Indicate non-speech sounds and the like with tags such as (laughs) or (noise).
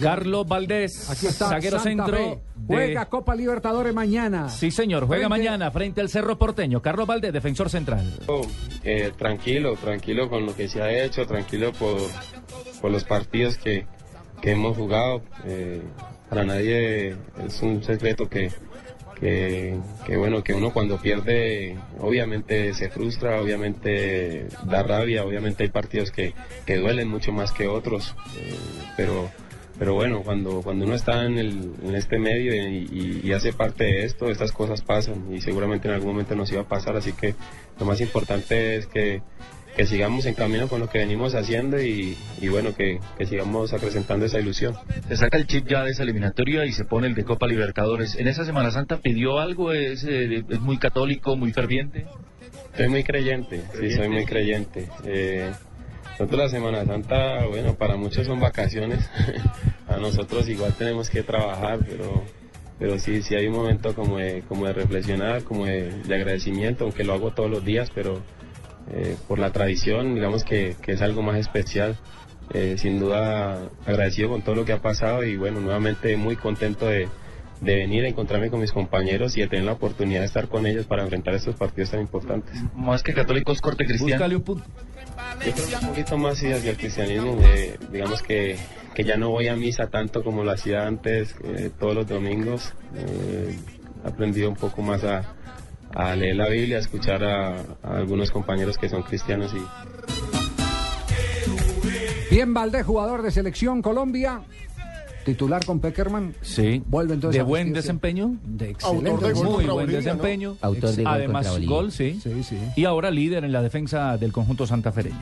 Carlos Valdés, Aquí está. zaguero Santa centro. Fe. de- Juega Copa Libertadores mañana. Sí, señor, juega Frente- mañana frente al Cerro Porteño. Carlos Valdés, defensor central. Eh, tranquilo, tranquilo con lo que se ha hecho, tranquilo por, por los partidos que, que hemos jugado. Eh, para nadie es un secreto que, que, que, bueno, que uno cuando pierde obviamente se frustra, obviamente da rabia, obviamente hay partidos que, que duelen mucho más que otros, eh, pero pero bueno, cuando, cuando uno está en, el, en este medio y, y- y hace parte de esto, estas cosas pasan y seguramente en algún momento nos iba a pasar, así que lo más importante es que, que sigamos en camino con lo que venimos haciendo y, y bueno, que, que sigamos acrecentando esa ilusión. Se saca el chip ya de esa eliminatoria y se pone el de Copa Libertadores. ¿En esa Semana Santa pidió algo? ¿Es, eh, es muy católico, muy ferviente? Soy muy creyente, sí, soy muy creyente. Eh, nosotros la Semana Santa, bueno, para muchos son vacaciones, (laughs) a nosotros igual tenemos que trabajar, pero, pero sí, sí hay un momento como de, como de reflexionar, como de, de agradecimiento, aunque lo hago todos los días, pero eh, por la tradición, digamos que, que es algo más especial. Eh, sin duda agradecido con todo lo que ha pasado y bueno, nuevamente muy contento de, de venir a encontrarme con mis compañeros y de tener la oportunidad de estar con ellos para enfrentar estos partidos tan importantes. Más que católicos, corte cristiano. Yo creo que un poquito más hacia el cristianismo, eh, digamos que, que ya no voy a misa tanto como lo hacía antes, eh, todos los domingos. Eh, he aprendido un poco más a, a leer la Biblia, a escuchar a, a algunos compañeros que son cristianos y, Bien Valdés, jugador de selección Colombia. Titular con Peckerman. Sí. Vuelve entonces De a buen desempeño. De excelente. Autor de gol desempeño. Muy buen Bolivia, ¿no? desempeño. Autor de gol Además, gol, sí. Sí, sí. Y ahora líder en la defensa del conjunto santafereño.